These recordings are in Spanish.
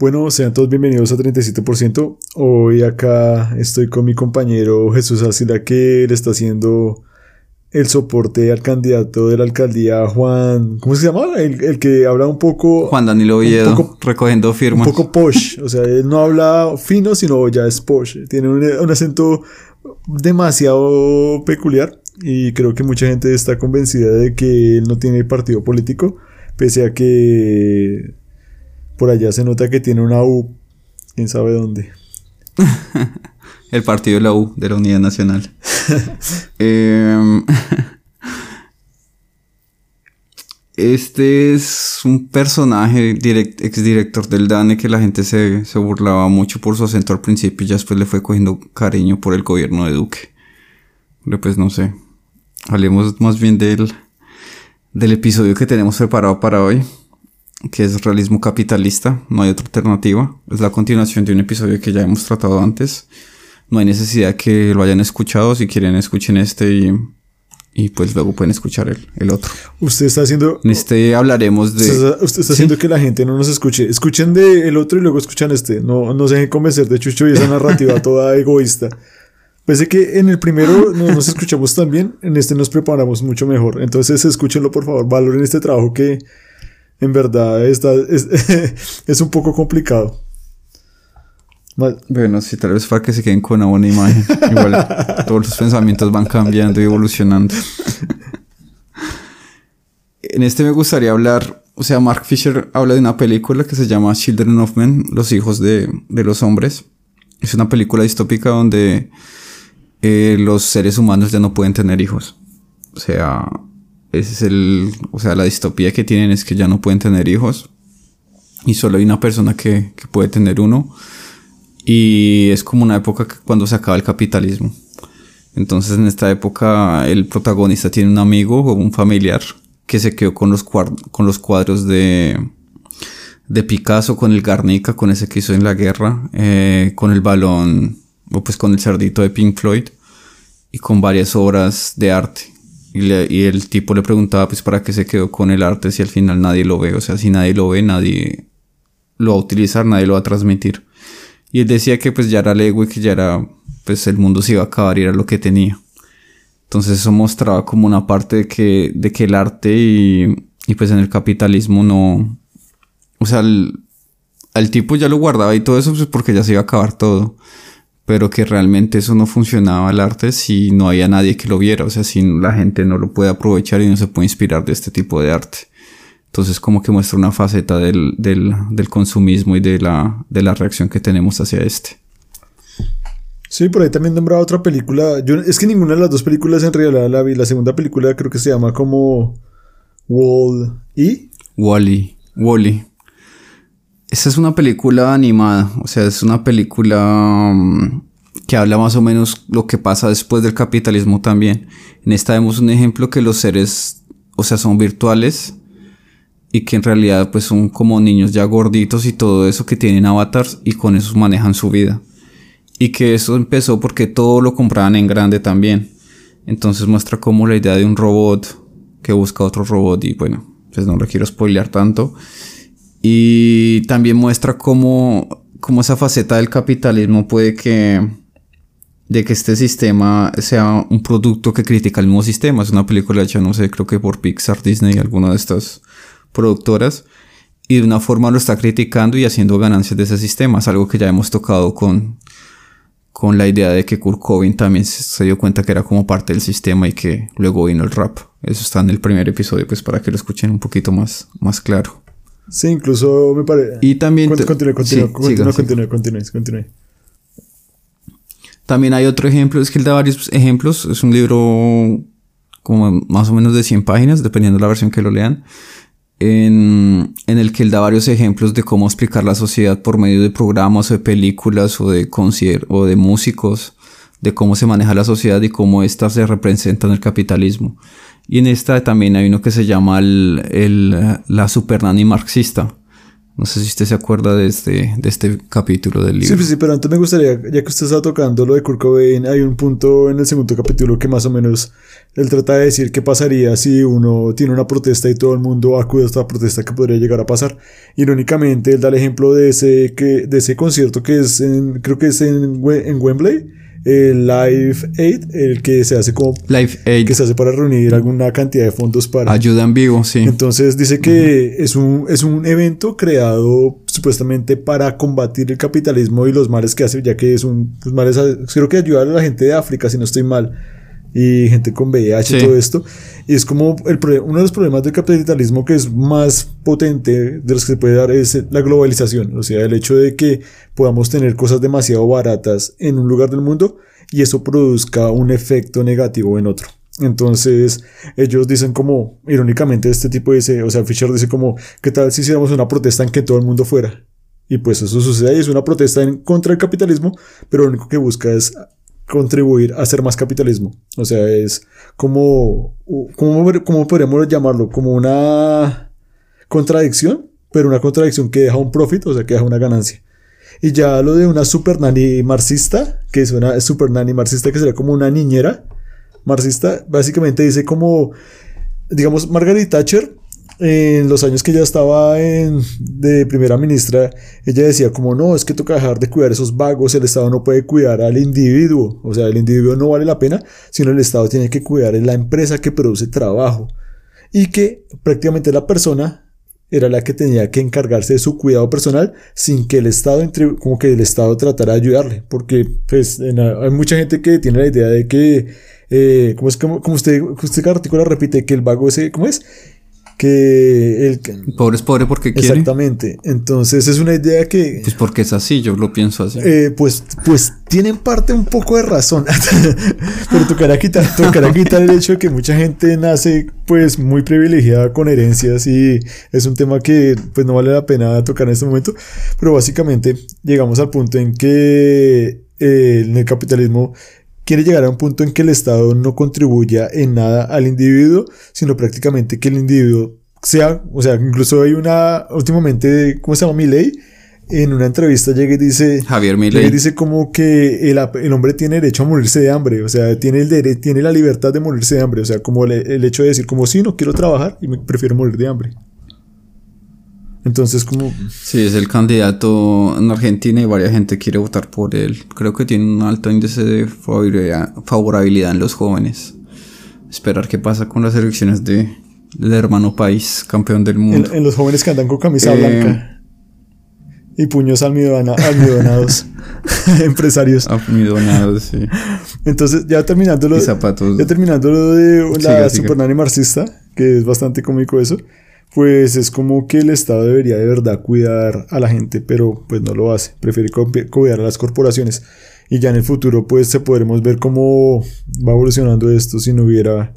Bueno, sean todos bienvenidos a 37%. Hoy acá estoy con mi compañero Jesús Asila que le está haciendo el soporte al candidato de la alcaldía Juan, ¿cómo se llama? El, que habla un poco... Juan Danilo Oviedo, recogiendo firmas. Un poco posh, o sea, él no habla fino, sino ya es posh. Tiene un, acento demasiado peculiar y creo que mucha gente está convencida de que él no tiene partido político, pese a que por allá se nota que tiene una U, quién sabe dónde. El partido de la U, de la Unidad Nacional. Em, este es un personaje, direct, exdirector del DANE, que la gente se, se, burlaba mucho por su acento al principio y ya después le fue cogiendo cariño por el gobierno de Duque. Pero pues no sé. Hablemos más bien del, del episodio que tenemos preparado para hoy que es realismo capitalista, no hay otra alternativa. Es la continuación de un episodio que ya hemos tratado antes. No hay necesidad que lo hayan escuchado, si quieren escuchen este y, y pues luego pueden escuchar el, el, otro. Usted está haciendo... En este hablaremos de... Usted está, haciendo que la gente no nos escuche. Escuchen de el otro y luego escuchan este. No, no se dejen convencer de Chucho y esa narrativa toda egoísta. Pese que en el primero no nos escuchamos tan bien, en este nos preparamos mucho mejor. Entonces escúchenlo por favor, valoren este trabajo que en verdad está, es, un poco complicado. Bueno, sí, tal vez para que se queden con una buena imagen. Igual todos los pensamientos van cambiando y evolucionando. en este me gustaría hablar, o sea, Mark Fisher habla de una película que se llama Children of Men, los hijos de, los hombres. Es una película distópica donde eh, los seres humanos ya no pueden tener hijos. O sea, ese es el, o sea, la distopía que tienen es que ya no pueden tener hijos y solo hay una persona que, que puede tener uno y es como una época cuando se acaba el capitalismo. Entonces en esta época el protagonista tiene un amigo o un familiar que se quedó con los, con los cuadros de, de Picasso, con el Garnica, con ese que hizo en la guerra, eh, con el balón o pues con el cerdito de Pink Floyd y con varias obras de arte. Y, el tipo le preguntaba, pues, ¿para qué se quedó con el arte si al final nadie lo ve? O sea, si nadie lo ve, nadie lo va a utilizar, nadie lo va a transmitir. Y él decía que pues ya era legua y que ya era, pues el mundo se iba a acabar y era lo que tenía. Entonces eso mostraba como una parte de que, de que el arte y, y pues en el capitalismo no... O sea, al tipo ya lo guardaba y todo eso pues porque ya se iba a acabar todo pero que realmente eso no funcionaba el arte si no había nadie que lo viera, o sea, si la gente no lo puede aprovechar y no se puede inspirar de este tipo de arte. Entonces como que muestra una faceta del, del, del consumismo y de la, de la reacción que tenemos hacia este. Sí, por ahí también nombraba otra película. Yo, es que ninguna de las dos películas en realidad la vi. La segunda película creo que se llama como Wall E. Wally. Wally. Esta es una película animada, o sea, es una película mm, que habla más o menos lo que pasa después del capitalismo también. En esta vemos un ejemplo que los seres, o sea, son virtuales y que en realidad pues son como niños ya gorditos y todo eso que tienen avatars y con eso manejan su vida. Y que eso empezó porque todo lo compraban en grande también. Entonces muestra como la idea de un robot que busca otro robot y bueno, pues no lo quiero spoilear tanto y también muestra cómo, cómo esa faceta del capitalismo puede que de que este sistema sea un producto que critica el mismo sistema. Es una película hecha, no sé, creo que por Pixar, Disney, alguna de estas productoras. Y de una forma lo está criticando y haciendo ganancias de ese sistema. Es algo que ya hemos tocado con, con la idea de que Kurt Cobain también se dio cuenta que era como parte del sistema y que luego vino el rap. Eso está en el primer episodio, pues para que lo escuchen un poquito más, más claro. Sí, incluso me parece. Y también. Continúe, continúe, continúe, También hay otro ejemplo, es que él da varios ejemplos. Es un libro como más o menos de 100 páginas, dependiendo de la versión que lo lean. En, en, el que él da varios ejemplos de cómo explicar la sociedad por medio de programas o de películas o de conciertos o de músicos, de cómo se maneja la sociedad y cómo ésta se representa en el capitalismo. Y en esta también hay uno que se llama el, el, la super marxista, No sé si usted se acuerda de este, de este capítulo del libro. Sí, sí, pero antes me gustaría, ya que usted está tocando lo de Kurt Cobain, hay un punto en el segundo capítulo que más o menos él trata de decir qué pasaría si uno tiene una protesta y todo el mundo acude a esta protesta que podría llegar a pasar. Irónicamente, él da el ejemplo de ese, que, de ese concierto que es en, creo que es en, en Wembley, el Live Aid, el que se hace como Live Aid. que se hace para reunir alguna cantidad de fondos para ayuda en vivo, sí. Entonces dice que es un es un evento creado supuestamente para combatir el capitalismo y los males que hace, ya que es un pues, males creo que ayudar a la gente de África si no estoy mal y gente con VIH y todo esto. Y es como el, uno de los problemas del capitalismo que es más potente de los que se puede dar es la globalización. O sea, el hecho de que podamos tener cosas demasiado baratas en un lugar del mundo y eso produzca un efecto negativo en otro. Entonces, ellos dicen como, irónicamente, este tipo dice, o sea, Fisher dice como, ¿qué tal si hiciéramos una protesta en que todo el mundo fuera? Y pues eso sucede y es una protesta en contra del capitalismo, pero lo único que busca es contribuir a hacer más capitalismo. O sea, es como, ¿cómo, podríamos llamarlo? Como una contradicción, pero una contradicción que deja un profit, o sea, que deja una ganancia. Y ya lo de una super nani marxista, que es una super nani marxista que sería como una niñera marxista, básicamente dice como, digamos, Margaret Thatcher en los años que ella estaba en, de primera ministra, ella decía como no, es que toca dejar de cuidar esos vagos, el Estado no puede cuidar al individuo, o sea, el individuo no vale la pena, sino el Estado tiene que cuidar en la empresa que produce trabajo y que prácticamente la persona era la que tenía que encargarse de su cuidado personal sin que el Estado como que el Estado tratara de ayudarle, porque pues hay mucha gente que tiene la idea de que eh, como es como, como usted, usted cada artículo repite que el vago ese, ¿cómo es? Que el pobre es pobre porque quiere. Exactamente. Entonces es una idea que pues porque es así, yo lo pienso así. Eh, pues pues tienen parte un poco de razón, pero tocará quitar tocará quitar el hecho de que mucha gente nace pues muy privilegiada con herencias y es un tema que pues no vale la pena tocar en este momento, pero básicamente llegamos al punto en que eh, en el capitalismo quiere llegar a un punto en que el Estado no contribuya en nada al individuo, sino prácticamente que el individuo sea, o sea, incluso hay una, últimamente, ¿cómo se llama? ley en una entrevista llega y dice Javier Milei dice como que el, el, hombre tiene derecho a morirse de hambre, o sea, tiene el derecho, tiene la libertad de morirse de hambre, o sea, como el hecho de decir como si no quiero trabajar y me prefiero morir de hambre. Entonces, como... Sí, es el candidato en Argentina y varias gente quiere votar por él. Creo que tiene un alto índice de favorabilidad en los jóvenes. Esperar qué pasa con las elecciones de, del hermano país, campeón del mundo. En, los jóvenes que andan con camisa eh, blanca y puños almidonados. Empresarios. Almidonados, sí. Entonces, ya terminando lo, zapatos. Ya terminando lo de la super marxista, que es bastante cómico eso pues es como que el Estado debería de verdad cuidar a la gente, pero pues no lo hace, prefiere cuidar a las corporaciones. Y ya en el futuro pues se podremos ver cómo va evolucionando esto si no hubiera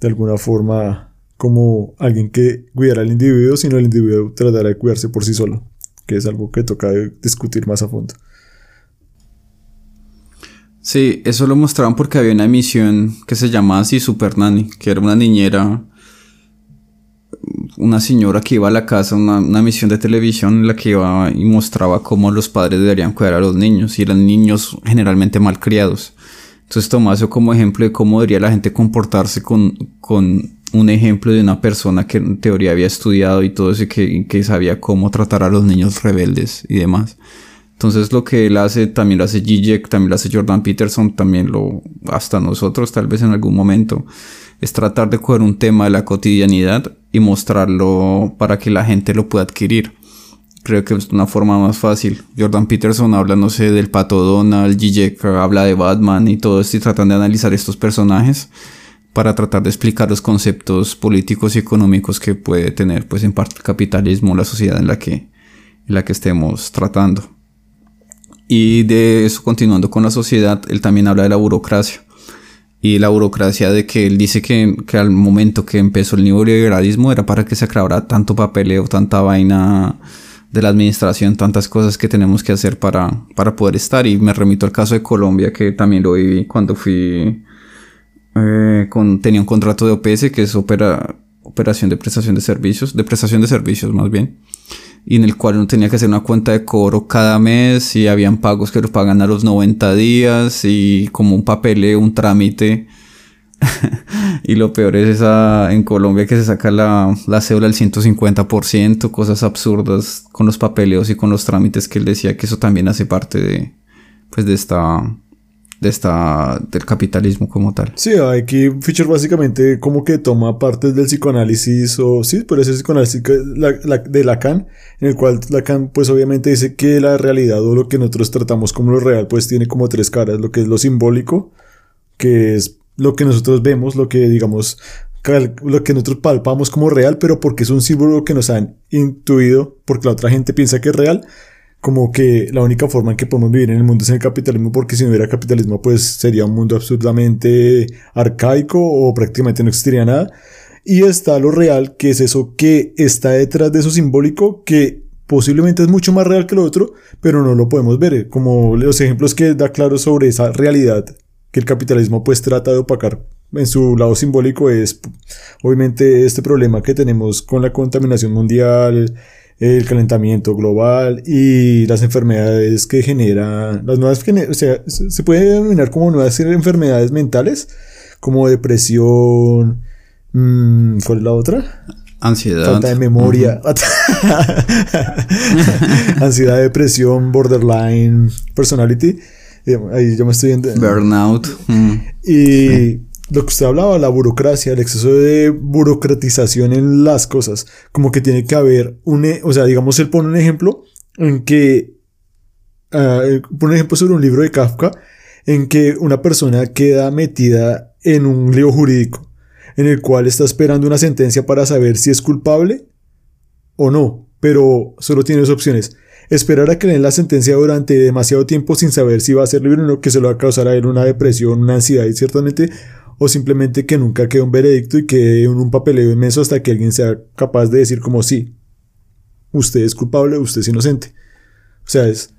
de alguna forma como alguien que cuidara al individuo, sino el individuo tratara de cuidarse por sí solo, que es algo que toca discutir más a fondo. Sí, eso lo mostraban porque había una emisión que se llamaba así Super Nanny, que era una niñera una señora que iba a la casa, una, una misión de televisión en la que iba y mostraba cómo los padres deberían cuidar a los niños y eran niños generalmente malcriados. Entonces tomaba eso como ejemplo de cómo debería la gente comportarse con, con un ejemplo de una persona que en teoría había estudiado y todo eso y que, que sabía cómo tratar a los niños rebeldes y demás. Entonces lo que él hace, también lo hace Zizek, también lo hace Jordan Peterson, también lo hasta nosotros tal vez en algún momento es tratar de coger un tema de la cotidianidad y mostrarlo para que la gente lo pueda adquirir. Creo que es una forma más fácil. Jordan Peterson habla, no sé, del pato Donald, Zizek habla de Batman y todo esto y tratan de analizar estos personajes para tratar de explicar los conceptos políticos y económicos que puede tener, pues en parte el capitalismo, la sociedad en la que, en la que estemos tratando. Y de eso, continuando con la sociedad, él también habla de la burocracia y la burocracia de que él dice que, que, al momento que empezó el neoliberalismo era para que se acabara tanto papeleo, tanta vaina de la administración, tantas cosas que tenemos que hacer para, para poder estar. Y me remito al caso de Colombia, que también lo viví cuando fui, eh, con, tenía un contrato de OPS, que es opera, operación de prestación de servicios, de prestación de servicios más bien. y en el cual uno tenía que hacer una cuenta de cobro cada mes y habían pagos que lo pagan a los 90 días y como un papeleo, un trámite. y lo peor es esa en Colombia que se saca la, la cédula al 150%, cosas absurdas con los papeleos y con los trámites que él decía que eso también hace parte de pues de esta de esta, del capitalismo como tal. Sí, aquí Fischer básicamente como que toma partes del psicoanálisis, o sí, por eso es psicoanálisis de Lacan, en el cual Lacan pues obviamente dice que la realidad o lo que nosotros tratamos como lo real pues tiene como tres caras, lo que es lo simbólico, que es lo que nosotros vemos, lo que digamos lo que nosotros palpamos como real, pero porque es un símbolo que nos han intuido, porque la otra gente piensa que es real, como que la única forma en que podemos vivir en el mundo es en el capitalismo, porque si no hubiera capitalismo, pues sería un mundo absurdamente arcaico o prácticamente no existiría nada. Y está lo real, que es eso que está detrás de eso simbólico, que posiblemente es mucho más real que lo otro, pero no lo podemos ver. Como los ejemplos que da claro sobre esa realidad que el capitalismo pues trata de opacar en su lado simbólico es obviamente este problema que tenemos con la contaminación mundial, el calentamiento global y las enfermedades que generan, las nuevas, o sea, se puede denominar como nuevas enfermedades mentales, como depresión, mmm, ¿cuál es la otra? Ansiedad. Falta de memoria. Ansiedad, depresión, borderline, personality. Eh, ahí yo me estoy viendo. Burnout. Y lo que usted hablaba, la burocracia, el exceso de burocratización en las cosas, como que tiene que haber un, e, o sea, digamos, él pone un ejemplo en que, uh, pone un ejemplo sobre un libro de Kafka, en que una persona queda metida en un lío jurídico, en el cual está esperando una sentencia para saber si es culpable o no, pero solo tiene dos opciones. Esperar a que le den la sentencia durante demasiado tiempo sin saber si va a ser libre o no, que se lo va a causar a él una depresión, una ansiedad y ciertamente o simplemente que nunca quede un veredicto y quede un, un papeleo inmenso hasta que alguien sea capaz de decir como sí, usted es culpable, usted es inocente. O sea, es...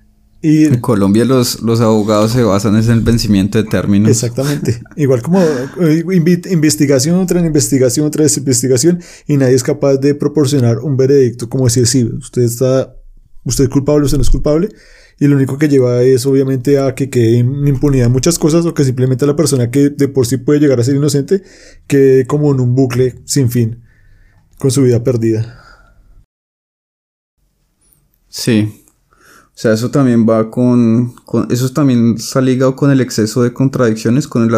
Y, en Colombia los, los abogados se basan en el vencimiento de términos. Exactamente. Igual como eh, investigación, otra investigación, otra investigación, y nadie es capaz de proporcionar un veredicto como decir, sí, usted está, usted es culpable, usted no es culpable, y lo único que lleva es obviamente a que quede en impunidad muchas cosas o que simplemente la persona que de por sí puede llegar a ser inocente quede como en un bucle sin fin con su vida perdida. Sí. O sea, eso también va con, con eso también está ligado con el exceso de contradicciones, con el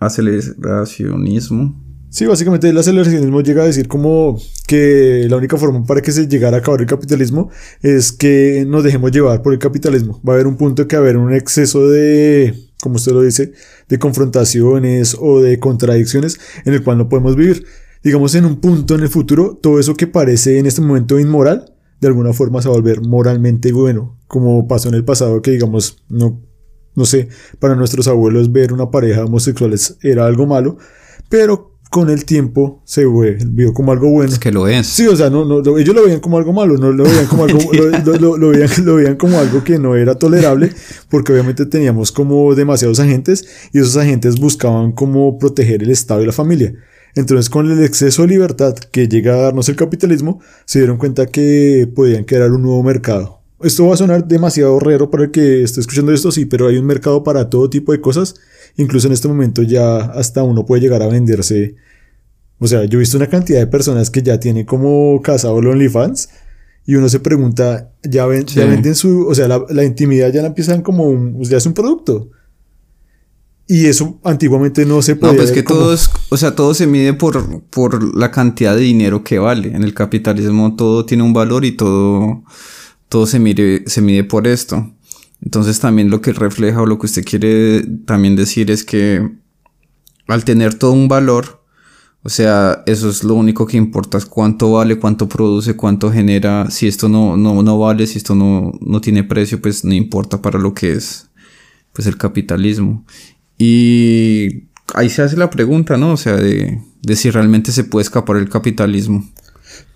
aceleracionismo Sí, básicamente el aceleracionismo llega a decir como que la única forma para que se llegara a acabar el capitalismo es que nos dejemos llevar por el capitalismo. Va a haber un punto que va a haber un exceso de, como usted lo dice, de confrontaciones o de contradicciones en el cual no podemos vivir. Digamos, en un punto en el futuro, todo eso que parece en este momento inmoral, de alguna forma se va a volver moralmente bueno, como pasó en el pasado que digamos, no, no sé, para nuestros abuelos ver una pareja homosexuales era algo malo, pero con el tiempo se vio como algo bueno. Es que lo es. Sí, o sea, no, no, ellos lo veían como algo malo, no lo veían como algo, lo, lo, veían, lo veían como algo que no era tolerable, porque obviamente teníamos como demasiados agentes y esos agentes buscaban como proteger el Estado y la familia. Entonces, con el exceso de libertad que llega a darnos el capitalismo, se dieron cuenta que podían crear un nuevo mercado. Esto va a sonar demasiado raro para el que esté escuchando esto, sí, pero hay un mercado para todo tipo de cosas Incluso en este momento ya hasta uno puede llegar a venderse. O sea, yo he visto una cantidad de personas que ya tienen como casado el OnlyFans y uno se pregunta, ya, ven, ya venden su, o sea, la, intimidad ya la empiezan como un, ya es un producto. Y eso antiguamente no se podía. No, pues que todo es, o sea, todo se mide por, por la cantidad de dinero que vale. En el capitalismo todo tiene un valor y todo, todo se mide, se mide por esto. Entonces también lo que refleja o lo que usted quiere también decir es que al tener todo un valor, o sea, eso es lo único que importa, es cuánto vale, cuánto produce, cuánto genera. Si esto no, no, no vale, si esto no, no tiene precio, pues no importa para lo que es pues el capitalismo. Y ahí se hace la pregunta, ¿no? O sea, de, de si realmente se puede escapar el capitalismo.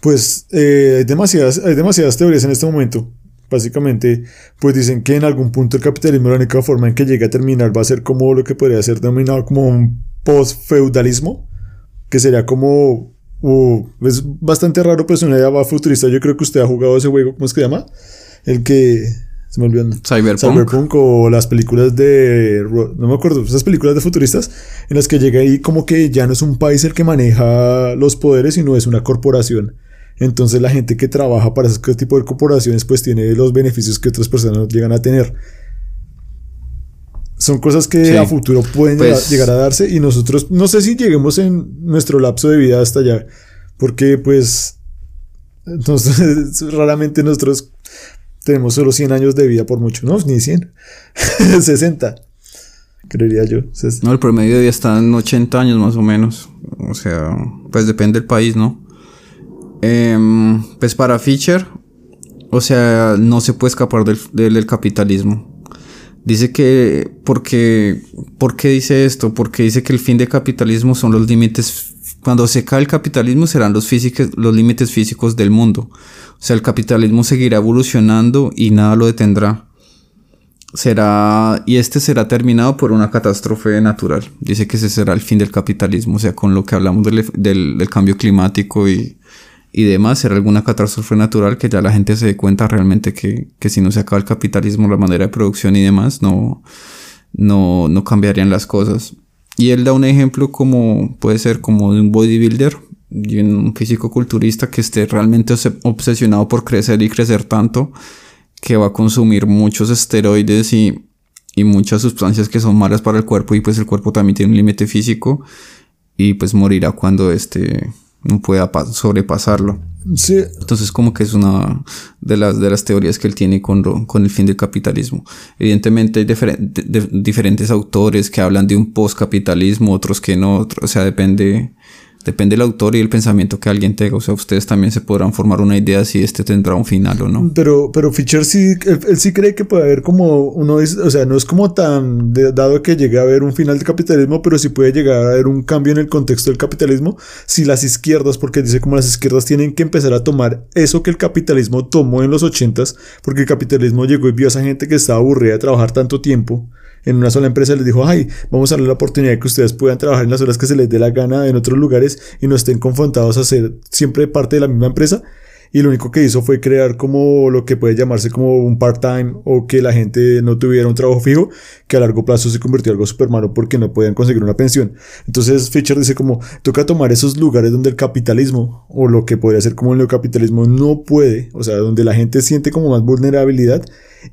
Pues eh, hay, demasiadas, hay demasiadas teorías en este momento. Básicamente, pues dicen que en algún punto el capitalismo la única forma en que llegue a terminar va a ser como lo que podría ser denominado como un post-feudalismo, que sería como o es bastante raro, pues una idea futurista. Yo creo que usted ha jugado ese juego, ¿cómo es que se llama? El que se me olvidó. Cyberpunk. Cyberpunk o las películas de. No me acuerdo, esas películas de futuristas en las que llega ahí como que ya no es un país el que maneja los poderes, sino es una corporación. Entonces la gente que trabaja para ese tipo de corporaciones pues tiene los beneficios que otras personas llegan a tener. Son cosas que a futuro pueden pues llegar a darse y nosotros no sé si lleguemos en nuestro lapso de vida hasta allá. Porque pues entonces raramente nosotros tenemos solo 100 años de vida por mucho, ¿no? Ni 100. 60. Creería yo. No, el promedio de vida está en 80 años más o menos. O sea, pues depende del país, ¿no? Em, pues para Fischer, o sea, no se puede escapar del, del, capitalismo. Dice que, porque, ¿por qué dice esto? Porque dice que el fin del capitalismo son los límites, cuando se cae el capitalismo serán los, físicos, los límites físicos del mundo. O sea, el capitalismo seguirá evolucionando y nada lo detendrá. Será, y este será terminado por una catástrofe natural. Dice que ese será el fin del capitalismo, o sea, con lo que hablamos del, del, del cambio climático y, y demás, será alguna catástrofe natural que ya la gente se dé cuenta realmente que, que si no se acaba el capitalismo, la manera de producción y demás, no, no, no cambiarían las cosas. Y él da un ejemplo como puede ser como de un bodybuilder y un físico culturista que esté realmente obsesionado por crecer y crecer tanto que va a consumir muchos esteroides y, y muchas sustancias que son malas para el cuerpo y pues el cuerpo también tiene un límite físico y pues morirá cuando este no pueda sobrepasarlo. Sí. Entonces como que es una de las, de las teorías que él tiene con, con el fin del capitalismo. Evidentemente hay diferentes autores que hablan de un postcapitalismo, otros que no, o sea, depende Depende del autor y el pensamiento que alguien tenga. O sea, ustedes también se podrán formar una idea si este tendrá un final o no. Pero, pero Fischer sí, él, sí cree que puede haber como uno, o sea, no es como tan dado que llegue a haber un final del capitalismo, pero sí puede llegar a haber un cambio en el contexto del capitalismo si las izquierdas, porque dice como las izquierdas tienen que empezar a tomar eso que el capitalismo tomó en los ochentas, porque el capitalismo llegó y vio a esa gente que estaba aburrida de trabajar tanto tiempo en una sola empresa les dijo, ay, vamos a darle la oportunidad de que ustedes puedan trabajar en las horas que se les dé la gana en otros lugares y no estén confrontados a ser siempre parte de la misma empresa y lo único que hizo fue crear como lo que puede llamarse como un part-time o que la gente no tuviera un trabajo fijo que a largo plazo se convirtió en algo super malo porque no podían conseguir una pensión. Entonces Fischer dice como toca tomar esos lugares donde el capitalismo o lo que podría ser como el neocapitalismo no puede, o sea, donde la gente siente como más vulnerabilidad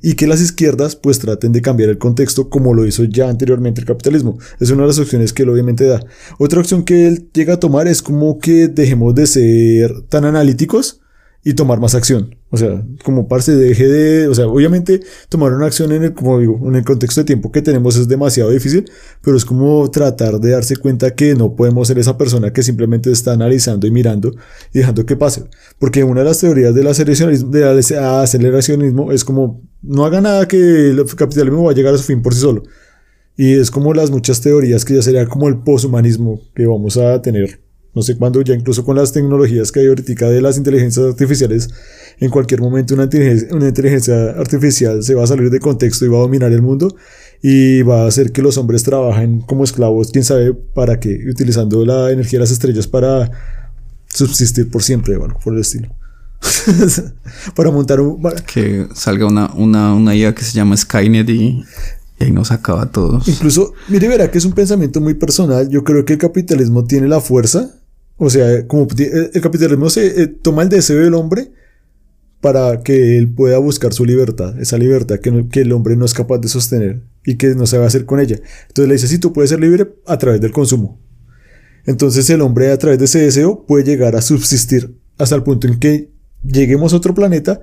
y que las izquierdas pues traten de cambiar el contexto como lo hizo ya anteriormente el capitalismo. Es una de las opciones que él obviamente da. Otra opción que él llega a tomar es como que dejemos de ser tan analíticos y tomar más acción. O sea, como parte deje de, o sea, obviamente tomar una acción en el, como digo, en el contexto de tiempo que tenemos es demasiado difícil, pero es como tratar de darse cuenta que no podemos ser esa persona que simplemente está analizando y mirando y dejando que pase. Porque una de las teorías del aceleracionismo, del aceleracionismo es como, no haga nada que el capitalismo va a llegar a su fin por sí solo. Y es como las muchas teorías que ya sería como el poshumanismo que vamos a tener no sé cuándo, ya incluso con las tecnologías que hay ahorita de las inteligencias artificiales, en cualquier momento una inteligencia, una inteligencia artificial se va a salir de contexto y va a dominar el mundo y va a hacer que los hombres trabajen como esclavos, quién sabe para qué, utilizando la energía de las estrellas para subsistir por siempre, bueno, por el estilo. para montar un... Que salga una, una, una IA que se llama Skynet y y ahí nos acaba a todos. Incluso, mire, verá que es un pensamiento muy personal. Yo creo que el capitalismo tiene la fuerza o sea, como el capitalismo se eh, toma el deseo del hombre para que él pueda buscar su libertad, esa libertad que, el hombre no es capaz de sostener y que no sabe hacer con ella. Entonces le dice, sí, tú puedes ser libre a través del consumo. Entonces el hombre a través de ese deseo puede llegar a subsistir hasta el punto en que lleguemos a otro planeta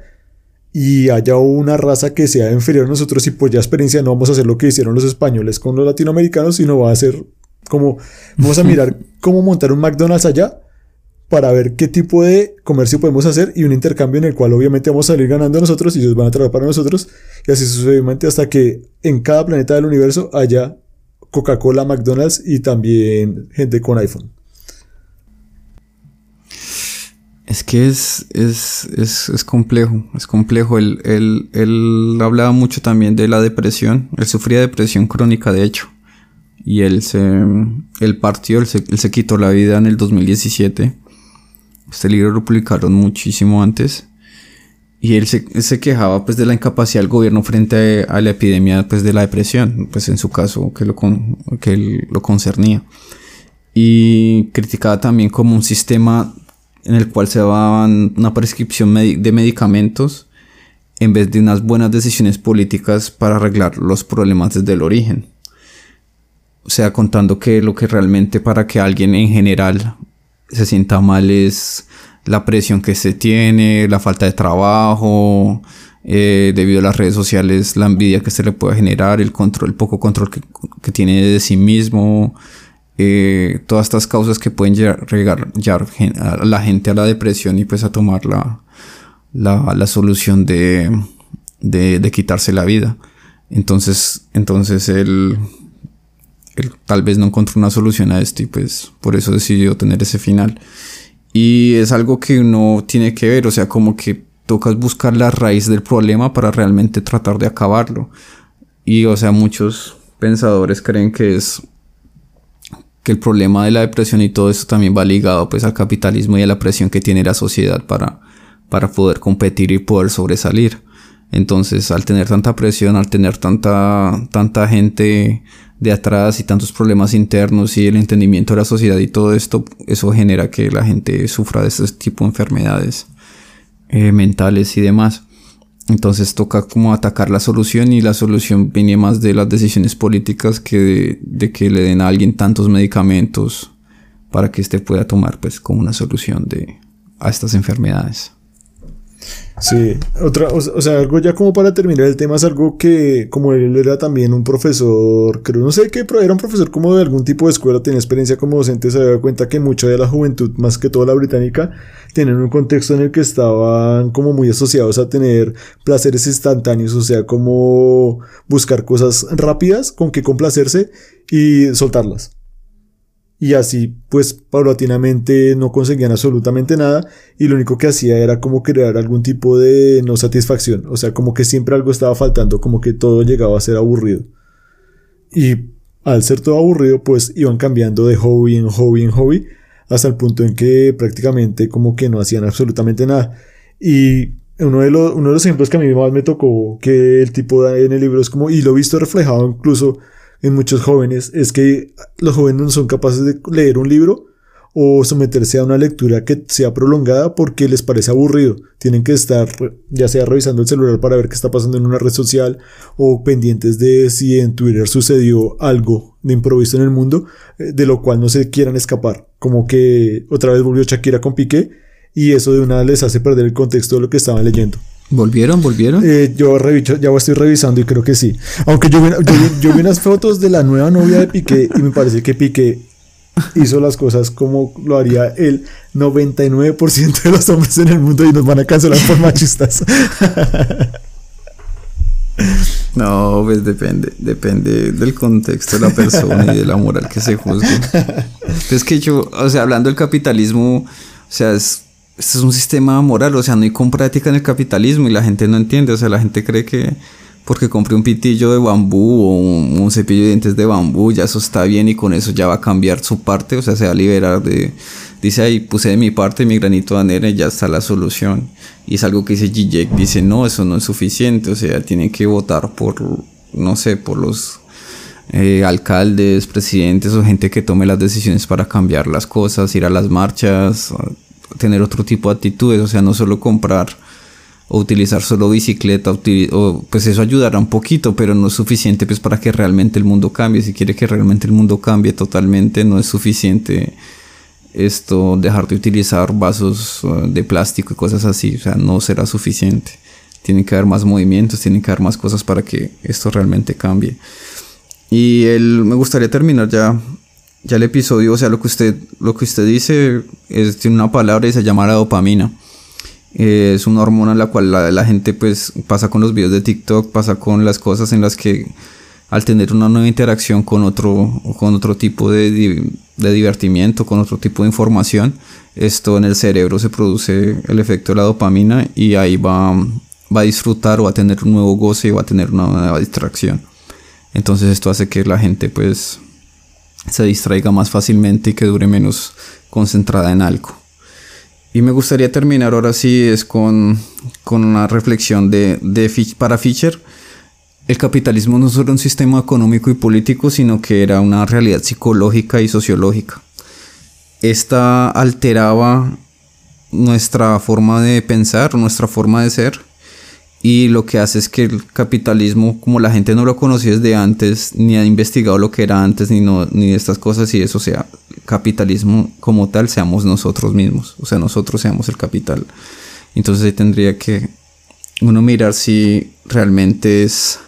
y haya una raza que sea inferior a nosotros y pues ya experiencia no vamos a hacer lo que hicieron los españoles con los latinoamericanos, sino va a ser como vamos a mirar cómo montar un McDonald's allá para ver qué tipo de comercio podemos hacer y un intercambio en el cual obviamente vamos a salir ganando nosotros y ellos van a trabajar para nosotros y así sucesivamente hasta que en cada planeta del universo haya Coca-Cola, McDonald's y también gente con iPhone. Es que es, es, es, es complejo, es complejo. Él, él, él hablaba mucho también de la depresión. Él sufría depresión crónica, de hecho y él se, él partió, él se, quitó la vida en el 2017 Este libro lo publicaron muchísimo antes. Y él se, quejaba pues de la incapacidad del gobierno frente a, la epidemia pues de la depresión, pues en su caso que lo, que lo concernía. Y criticaba también como un sistema en el cual se daban una prescripción de medicamentos en vez de unas buenas decisiones políticas para arreglar los problemas desde el origen. O sea, contando que lo que realmente para que alguien en general se sienta mal es la presión que se tiene, la falta de trabajo, eh, debido a las redes sociales, la envidia que se le puede generar, el el poco control que, tiene de sí mismo, eh, todas estas causas que pueden llegar, a la gente a la depresión y pues a tomar la, la, solución de, de, quitarse la vida. Entonces, entonces él, tal vez no encontró una solución a esto y pues por eso decidió tener ese final. Y es algo que uno tiene que ver, o sea, como que tocas buscar la raíz del problema para realmente tratar de acabarlo. Y, o sea, muchos pensadores creen que es que el problema de la depresión y todo eso también va ligado pues al capitalismo y a la presión que tiene la sociedad para, para poder competir y poder sobresalir. Entonces, al tener tanta presión, al tener tanta, tanta gente de atrás y tantos problemas internos y el entendimiento de la sociedad y todo esto, eso genera que la gente sufra de este tipo de enfermedades eh, mentales y demás. Entonces toca como atacar la solución y la solución viene más de las decisiones políticas que de, que le den a alguien tantos medicamentos para que éste pueda tomar pues como una solución de, a estas enfermedades. Sí, otra, o, sea, algo ya como para terminar el tema es algo que, como él era también un profesor, creo, no sé qué, pero era un profesor como de algún tipo de escuela, tenía experiencia como docente, se daba cuenta que mucha de la juventud, más que toda la británica, tenían un contexto en el que estaban como muy asociados a tener placeres instantáneos, o sea, como buscar cosas rápidas con que complacerse y soltarlas y así pues paulatinamente no conseguían absolutamente nada y lo único que hacía era como crear algún tipo de no satisfacción, o sea, como que siempre algo estaba faltando, como que todo llegaba a ser aburrido. Y al ser todo aburrido pues iban cambiando de hobby en hobby en hobby hasta el punto en que prácticamente como que no hacían absolutamente nada. Y uno de, los, uno de los ejemplos que a mí más me tocó que el tipo da en el libro es como, y lo he visto reflejado incluso en muchos jóvenes es que los jóvenes no son capaces de leer un libro o someterse a una lectura que sea prolongada porque les parece aburrido. Tienen que estar ya sea revisando el celular para ver qué está pasando en una red social o pendientes de si en Twitter sucedió algo de improviso en el mundo eh, de lo cual no se quieran escapar. Como que otra vez volvió Shakira con Piqué y eso de una les hace perder el contexto de lo que estaban leyendo. ¿Volvieron? ¿Volvieron? Eh, yo ya estoy revisando y creo que sí. Aunque yo vi, yo, vi unas fotos de la nueva novia de Piqué y me parece que Piqué hizo las cosas como lo haría el 99% de los hombres en el mundo y nos van a cancelar por machistas. No, pues depende, depende del contexto de la persona y de la moral que se juzgue. Es que yo, o sea, hablando del capitalismo, o sea, es este es un sistema moral, o sea, no hay compra ética en el capitalismo y la gente no entiende, o sea, la gente cree que porque compré un pitillo de bambú o un, cepillo de dientes de bambú, ya eso está bien y con eso ya va a cambiar su parte, o sea, se va a liberar de, dice ahí, puse de mi parte mi granito de arena y ya está la solución. Y es algo que dice Gijek, dice, no, eso no es suficiente, o sea, tienen que votar por, no sé, por los eh, alcaldes, presidentes o gente que tome las decisiones para cambiar las cosas, ir a las marchas, tener otro tipo de actitudes, o sea, no solo comprar o utilizar solo bicicleta, o, pues eso ayudará un poquito, pero no es suficiente pues para que realmente el mundo cambie. Si quiere que realmente el mundo cambie totalmente, no es suficiente esto, dejar de utilizar vasos uh, de plástico y cosas así, o sea, no será suficiente. Tienen que haber más movimientos, tienen que haber más cosas para que esto realmente cambie. Y él, me gustaría terminar ya ya el episodio, o sea, lo que usted, lo que usted dice es, tiene una palabra y se llama la dopamina. Eh, es una hormona en la cual la, gente pues pasa con los videos de TikTok, pasa con las cosas en las que al tener una nueva interacción con otro, con otro tipo de, de divertimiento, con otro tipo de información, esto en el cerebro se produce el efecto de la dopamina y ahí va, va a disfrutar o a tener un nuevo goce y va a tener una nueva distracción. Entonces esto hace que la gente pues se distraiga más fácilmente y que dure menos concentrada en algo. Y me gustaría terminar ahora sí es con, con una reflexión de, para Fischer. El capitalismo no solo un sistema económico y político, sino que era una realidad psicológica y sociológica. Esta alteraba nuestra forma de pensar, nuestra forma de ser, y lo que hace es que el capitalismo, como la gente no lo conocía desde antes, ni ha investigado lo que era antes, ni, no, ni estas cosas, y eso sea, capitalismo como tal, seamos nosotros mismos, o sea, nosotros seamos el capital. Entonces ahí tendría que uno mirar si realmente es,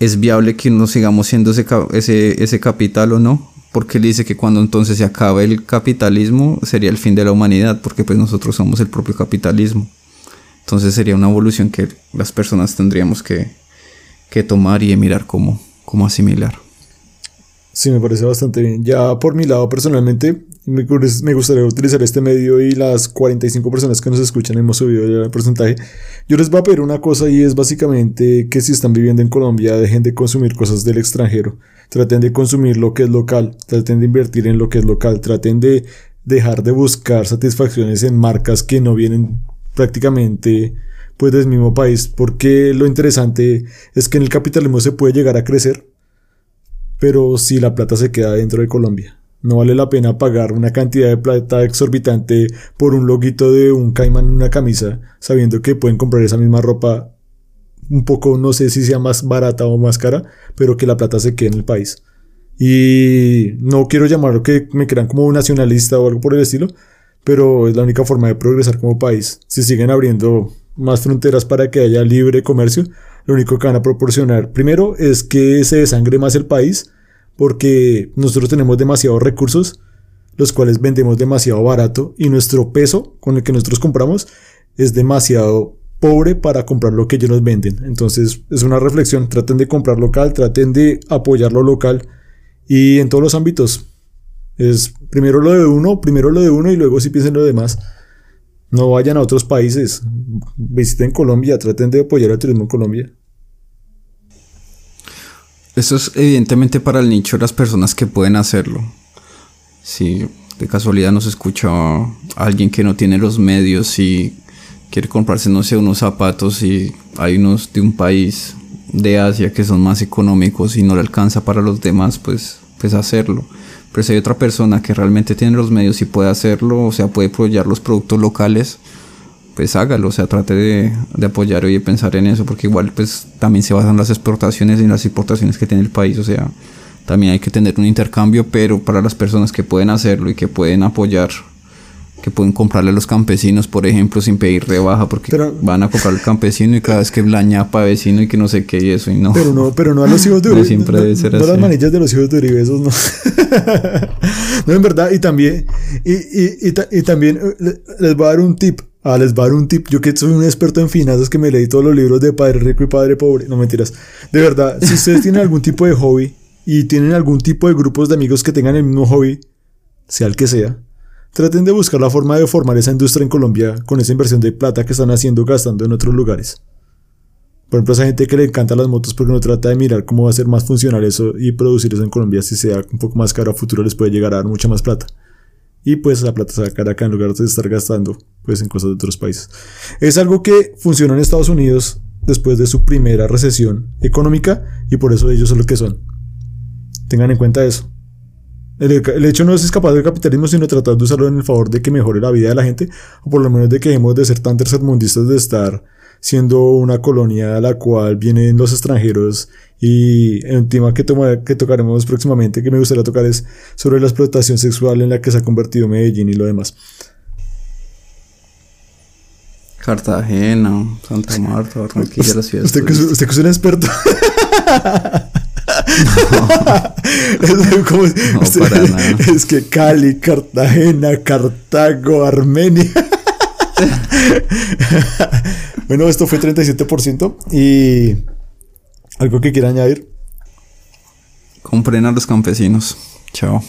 es viable que no sigamos siendo ese, ese, ese capital o no, porque él dice que cuando entonces se acabe el capitalismo sería el fin de la humanidad, porque pues nosotros somos el propio capitalismo. Entonces sería una evolución que las personas tendríamos que, que tomar y mirar cómo, cómo asimilar. Sí, me parece bastante bien. Ya por mi lado, personalmente, me, gustaría utilizar este medio y las 45 personas que nos escuchan, hemos subido ya el porcentaje. Yo les voy a pedir una cosa y es básicamente que si están viviendo en Colombia, dejen de consumir cosas del extranjero. Traten de consumir lo que es local, traten de invertir en lo que es local, traten de dejar de buscar satisfacciones en marcas que no vienen prácticamente pues del mismo país, porque lo interesante es que en el capitalismo se puede llegar a crecer, pero si la plata se queda dentro de Colombia. No vale la pena pagar una cantidad de plata exorbitante por un loguito de un caimán en una camisa, sabiendo que pueden comprar esa misma ropa un poco, no sé si sea más barata o más cara, pero que la plata se quede en el país. Y no quiero llamarlo que me crean como un nacionalista o algo por el estilo, pero es la única forma de progresar como país. Si siguen abriendo más fronteras para que haya libre comercio, lo único que van a proporcionar primero es que se desangre más el país, porque nosotros tenemos demasiados recursos, los cuales vendemos demasiado barato, y nuestro peso con el que nosotros compramos es demasiado pobre para comprar lo que ellos nos venden. Entonces es una reflexión, traten de comprar local, traten de apoyar lo local y en todos los ámbitos. Es primero lo de uno, primero lo de uno y luego si piensen lo demás. No vayan a otros países. Visiten Colombia, traten de apoyar el turismo en Colombia. Eso es evidentemente para el nicho de las personas que pueden hacerlo. Si de casualidad nos escucha alguien que no tiene los medios y quiere comprarse, no sé, unos zapatos y hay unos de un país de Asia que son más económicos y no le alcanza para los demás, pues, pues hacerlo. Pero si hay otra persona que realmente tiene los medios y puede hacerlo, o sea, puede apoyar los productos locales, pues hágalo, o sea, trate de, apoyar y de pensar en eso, porque igual pues también se basan las exportaciones y las importaciones que tiene el país, o sea, también hay que tener un intercambio, pero para las personas que pueden hacerlo y que pueden apoyar que pueden comprarle a los campesinos, por ejemplo, sin pedir rebaja, porque van a comprar al campesino y cada vez que blañapa vecino y que no sé qué y eso y no. Pero no, pero no a los hijos de Uribe. No, siempre debe ser no, las manillas de los hijos de Uribe, esos no. No, en verdad, y también, y, y, y, también eh, les voy a dar un tip. Ah, les voy a dar un tip. Yo que soy un experto en finanzas que me leí todos los libros de Padre Rico y Padre Pobre. No mentiras. De verdad, si ustedes tienen algún tipo de hobby y tienen algún tipo de grupos de amigos que tengan el mismo hobby, sea el que sea, Traten de buscar la forma de formar esa industria en Colombia con esa inversión de plata que están haciendo gastando en otros lugares. Por ejemplo, esa gente que le encanta las motos porque no trata de mirar cómo va a ser más funcional eso y producir eso en Colombia si sea un poco más caro a futuro les puede llegar a dar mucha más plata. Y pues la plata se va sacar acá en lugar de estar gastando pues en cosas de otros países. Es algo que funcionó en Estados Unidos después de su primera recesión económica y por eso ellos son lo que son. Tengan en cuenta eso. El, hecho no es escapar del capitalismo, sino tratar de usarlo en el favor de que mejore la vida de la gente, o por lo menos de que dejemos de ser tan tercermundistas de estar siendo una colonia a la cual vienen los extranjeros. Y el tema que, que tocaremos próximamente, que me gustaría tocar, es sobre la explotación sexual en la que se ha convertido Medellín y lo demás. Cartagena, Santa Marta, Barranquilla, las fiestas. Usted usted que es un experto. es, que Cali, Cartagena, Cartago, Armenia. bueno, esto fue 37% y algo que quiera añadir. Compren a los campesinos. Chao.